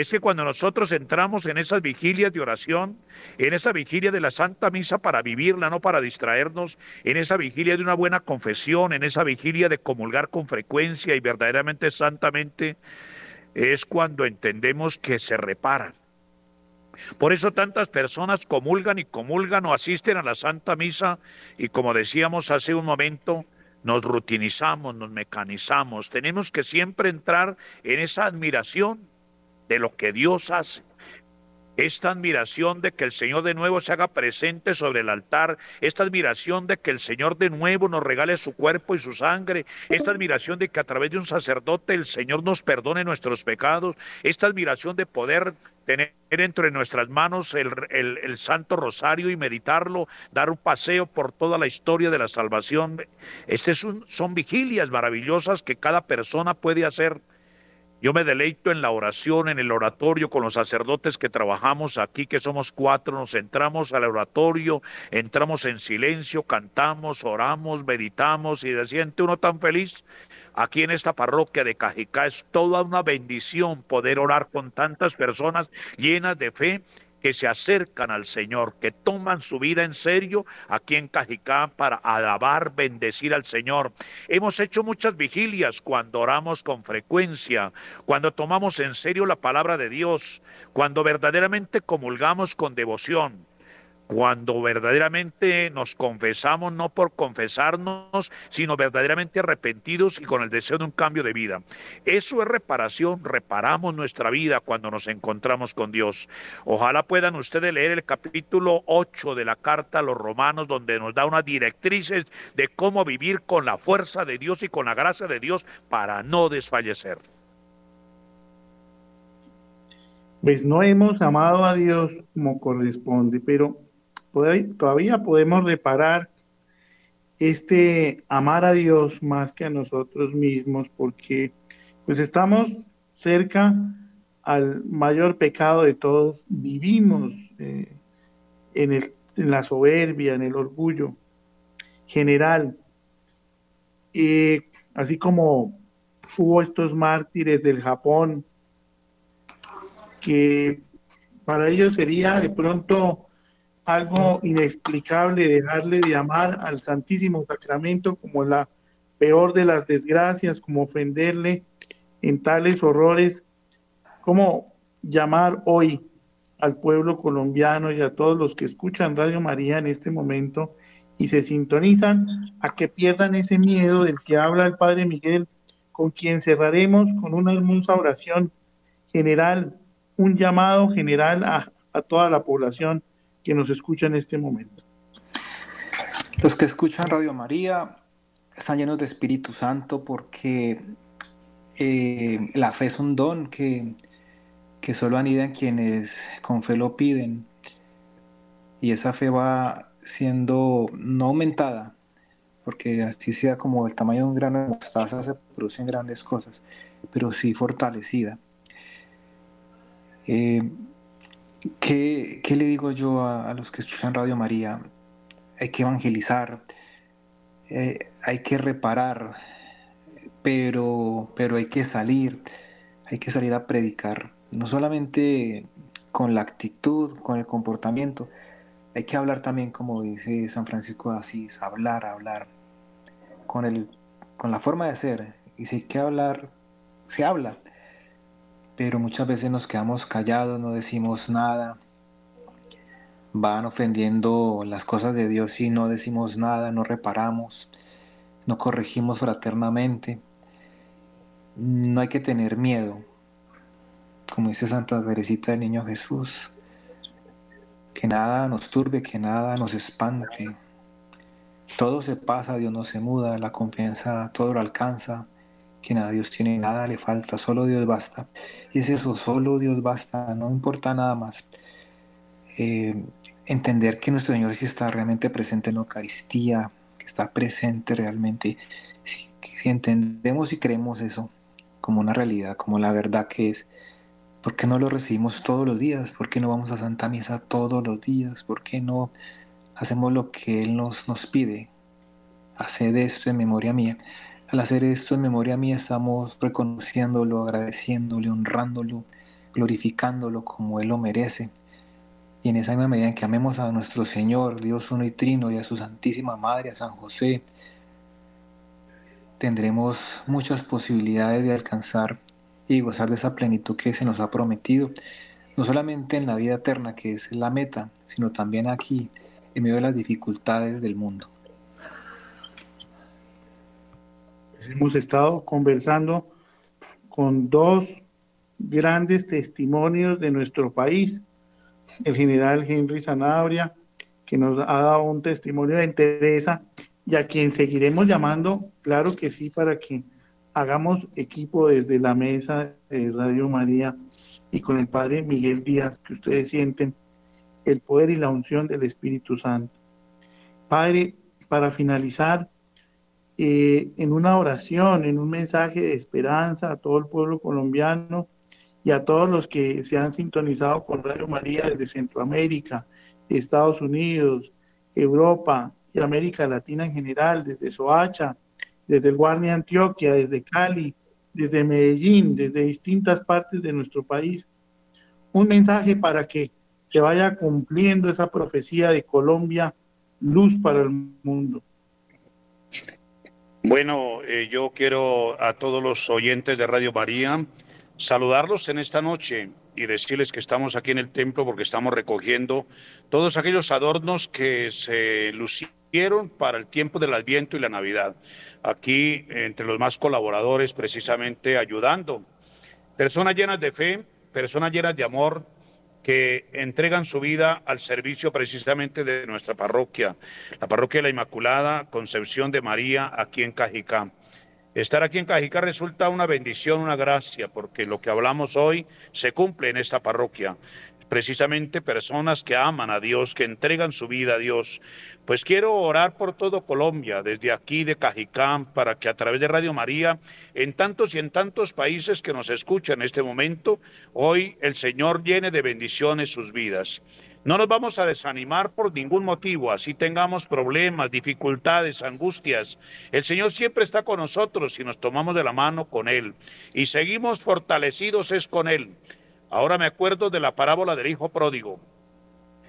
Speaker 3: es que cuando nosotros entramos en esas vigilias de oración, en esa vigilia de la Santa Misa para vivirla, no para distraernos, en esa vigilia de una buena confesión, en esa vigilia de comulgar con frecuencia y verdaderamente santamente, es cuando entendemos que se repara. Por eso tantas personas comulgan y comulgan o asisten a la Santa Misa y como decíamos hace un momento, nos rutinizamos, nos mecanizamos. Tenemos que siempre entrar en esa admiración de lo que Dios hace. esta admiración de que el Señor de nuevo se haga presente sobre el altar, esta admiración de que el Señor de nuevo nos regale su cuerpo y su sangre, esta admiración de que a través de un sacerdote el Señor nos perdone nuestros pecados, esta admiración de poder tener entre nuestras manos el, el, Santo Rosario y meditarlo, dar un paseo por toda la historia de la salvación. Estas son vigilias maravillosas que cada persona puede hacer yo me deleito en la oración, en el oratorio con los sacerdotes que trabajamos aquí, que somos cuatro, nos entramos al oratorio, entramos en silencio, cantamos, oramos, meditamos y se siente uno tan feliz. Aquí en esta parroquia de Cajicá es toda una bendición poder orar con tantas personas llenas de fe que se acercan al Señor, que toman su vida en serio aquí en Cajicá para alabar, bendecir al Señor. Hemos hecho muchas vigilias cuando oramos con frecuencia, cuando tomamos en serio la palabra de Dios, cuando verdaderamente comulgamos con devoción cuando verdaderamente nos confesamos, no por confesarnos, sino verdaderamente arrepentidos y con el deseo de un cambio de vida. Eso es reparación, reparamos nuestra vida cuando nos encontramos con Dios. Ojalá puedan ustedes leer el capítulo 8 de la carta a los romanos, donde nos da unas directrices de cómo vivir con la fuerza de Dios y con la gracia de Dios para no desfallecer.
Speaker 1: Pues no hemos amado a Dios como corresponde, pero todavía podemos reparar este amar a Dios más que a nosotros mismos, porque pues estamos cerca al mayor pecado de todos, vivimos eh, en, el, en, la soberbia, en el orgullo general. así como hubo estos mártires del Japón, que para ellos sería de pronto algo inexplicable dejarle de amar al Santísimo Sacramento como la peor de las desgracias, como ofenderle en tales horrores, como llamar hoy al pueblo colombiano y a todos los que escuchan Radio María en este momento y se sintonizan a que pierdan ese miedo del que habla el Padre Miguel, con quien cerraremos con una hermosa oración general, un llamado general a, a toda la población que nos escucha en este momento.
Speaker 2: Los que escuchan Radio María están llenos de Espíritu Santo porque eh, la fe es un don que, que solo anidan quienes con fe lo piden y esa fe va siendo no aumentada porque así sea como el tamaño de un grano de mostaza se producen grandes cosas pero sí fortalecida eh, ¿Qué, le digo yo a, los que escuchan Radio María? Hay que evangelizar, eh, hay que reparar, pero, pero hay que salir, hay que salir a predicar, no solamente con la actitud, con el comportamiento, hay que hablar también, como dice San Francisco de Asís, hablar, hablar, con, el, con la forma de ser, y si hay que hablar, se habla pero muchas veces nos quedamos callados, no decimos nada, van ofendiendo las cosas de Dios y no decimos nada, no reparamos, no corregimos fraternamente. No hay que tener miedo, como dice Santa Teresita del Niño Jesús, que nada nos turbe, que nada nos espante. Todo se pasa, Dios no se muda, la confianza todo lo alcanza, que nada Dios tiene, nada le falta, solo Dios basta. Y es eso, solo Dios basta, no importa nada más. Eh, entender que nuestro Señor sí está realmente presente en la Eucaristía, que está presente realmente. Si, si entendemos y creemos eso como una realidad, como la verdad que es, ¿por qué no lo recibimos todos los días? ¿Por qué no vamos a Santa Misa todos los días? ¿Por qué no hacemos lo que Él nos, nos pide? Haced esto en memoria mía. Al hacer esto en memoria mía estamos reconociéndolo, agradeciéndole, honrándolo, glorificándolo como Él lo merece. Y en esa misma medida en que amemos a nuestro Señor, Dios uno y trino, y a su Santísima Madre, a San José, tendremos muchas posibilidades de alcanzar y gozar de esa plenitud que se nos ha prometido, no solamente en la vida eterna, que es la meta, sino también aquí, en medio de las dificultades del mundo.
Speaker 1: Hemos estado conversando con dos grandes testimonios de nuestro país, el general Henry Sanabria, que nos ha dado un testimonio de interés y a quien seguiremos llamando, claro que sí, para que hagamos equipo desde la mesa de Radio María y con el Padre Miguel Díaz, que ustedes sienten el poder y la unción del Espíritu Santo. Padre, para finalizar, eh, en una oración, en un mensaje de esperanza a todo el pueblo colombiano y a todos los que se han sintonizado con Radio María desde Centroamérica, Estados Unidos, Europa y América Latina en general, desde Soacha, desde el Antioquia, desde Cali, desde Medellín, desde distintas partes de nuestro país. Un mensaje para que se vaya cumpliendo esa profecía de Colombia, luz para el mundo.
Speaker 3: Bueno, eh, yo quiero a todos los oyentes de Radio María saludarlos en esta noche y decirles que estamos aquí en el templo porque estamos recogiendo todos aquellos adornos que se lucieron para el tiempo del Adviento y la Navidad. Aquí, entre los más colaboradores, precisamente ayudando. Personas llenas de fe, personas llenas de amor, que entregan su vida al servicio precisamente de nuestra parroquia, la parroquia de la Inmaculada Concepción de María, aquí en Cajicá. Estar aquí en Cajicá resulta una bendición, una gracia, porque lo que hablamos hoy se cumple en esta parroquia precisamente personas que aman a Dios, que entregan su vida a Dios. Pues quiero orar por todo Colombia, desde aquí de Cajicán, para que a través de Radio María, en tantos y en tantos países que nos escuchan en este momento, hoy el Señor llene de bendiciones sus vidas. No nos vamos a desanimar por ningún motivo, así tengamos problemas, dificultades, angustias. El Señor siempre está con nosotros y nos tomamos de la mano con Él. Y seguimos fortalecidos es con Él. Ahora me acuerdo de la parábola del Hijo Pródigo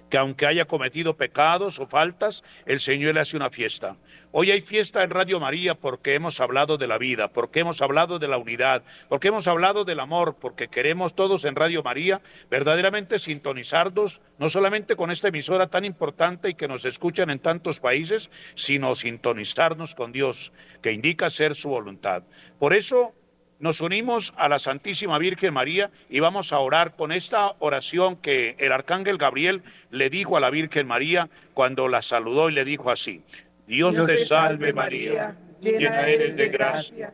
Speaker 3: que aunque haya cometido pecados o faltas, el Señor le hace una fiesta. Hoy hay fiesta en Radio María porque hemos hablado de la vida, porque hemos hablado de la unidad, porque hemos hablado del amor, porque queremos todos en Radio María verdaderamente sintonizarnos, no solamente con esta emisora tan importante y que nos escuchan en tantos países, sino sintonizarnos con Dios, que indica ser su voluntad. Por eso nos unimos a la Santísima Virgen María y vamos a orar con esta oración que el arcángel Gabriel le dijo a la Virgen María cuando la saludó y le dijo así, Dios, te salve María, llena eres de gracia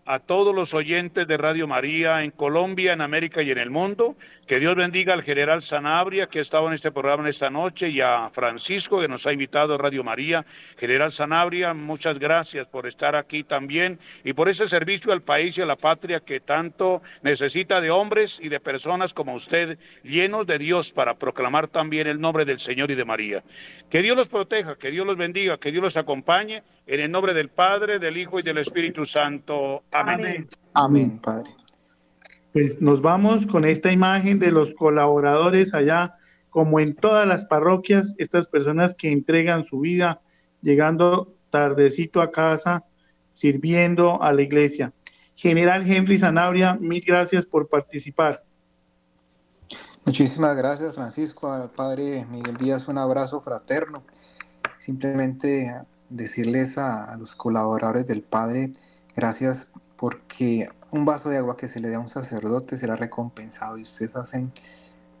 Speaker 3: a todos los oyentes de Radio María en Colombia, en América y en el mundo. Que Dios bendiga al general Sanabria que ha estado en este programa esta noche y a Francisco que nos ha invitado a Radio María. General Sanabria, muchas gracias por estar aquí también y por ese servicio al país y a la patria que tanto necesita de hombres y de personas como usted, llenos de Dios para proclamar también el nombre del Señor y de María. Que Dios los proteja, que Dios los bendiga, que Dios los acompañe en el nombre del Padre, del Hijo y del Espíritu Santo.
Speaker 1: Amén. Amén, Padre. Pues nos vamos con esta imagen de los colaboradores allá, como en todas las parroquias, estas personas que entregan su vida, llegando tardecito a casa, sirviendo a la iglesia. General Henry Zanabria, mil gracias por participar.
Speaker 2: Muchísimas gracias, Francisco. Padre Miguel Díaz, un abrazo fraterno. Simplemente decirles a, a los colaboradores del Padre, gracias porque un vaso de agua que se le da a un sacerdote será recompensado y ustedes hacen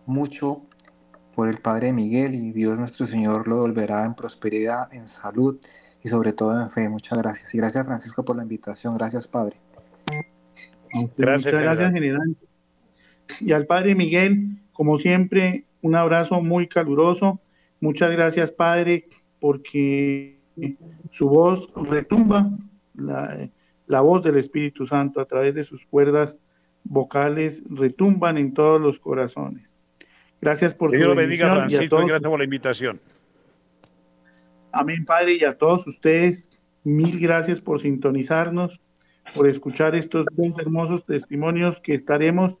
Speaker 2: mucho por el Padre Miguel y Dios nuestro Señor lo volverá en prosperidad, en salud y sobre todo en fe. Muchas gracias. Y gracias Francisco por la invitación. Gracias Padre.
Speaker 1: Gracias, Muchas gracias general. Y al Padre Miguel, como siempre, un abrazo muy caluroso. Muchas gracias Padre porque su voz retumba. La, la voz del Espíritu Santo a través de sus cuerdas vocales retumban en todos los corazones. Gracias por
Speaker 3: Dios su bendiga, Francisco, y, gracias por la invitación.
Speaker 1: Amén, Padre, y a todos ustedes, mil gracias por sintonizarnos, por escuchar estos dos hermosos testimonios que estaremos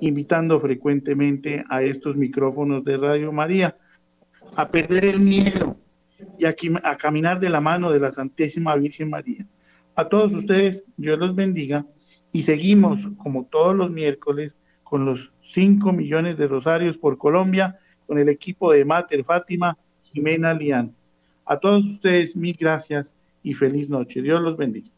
Speaker 1: invitando frecuentemente a estos micrófonos de Radio María, a perder el miedo y a, a caminar de la mano de la Santísima Virgen María. A todos ustedes, Dios los bendiga Y seguimos, como todos los miércoles, con los 5 millones de rosarios por Colombia, con el equipo de Mater Fátima, Jimena Lián. A todos ustedes, mil gracias y feliz noche. Dios los bendiga.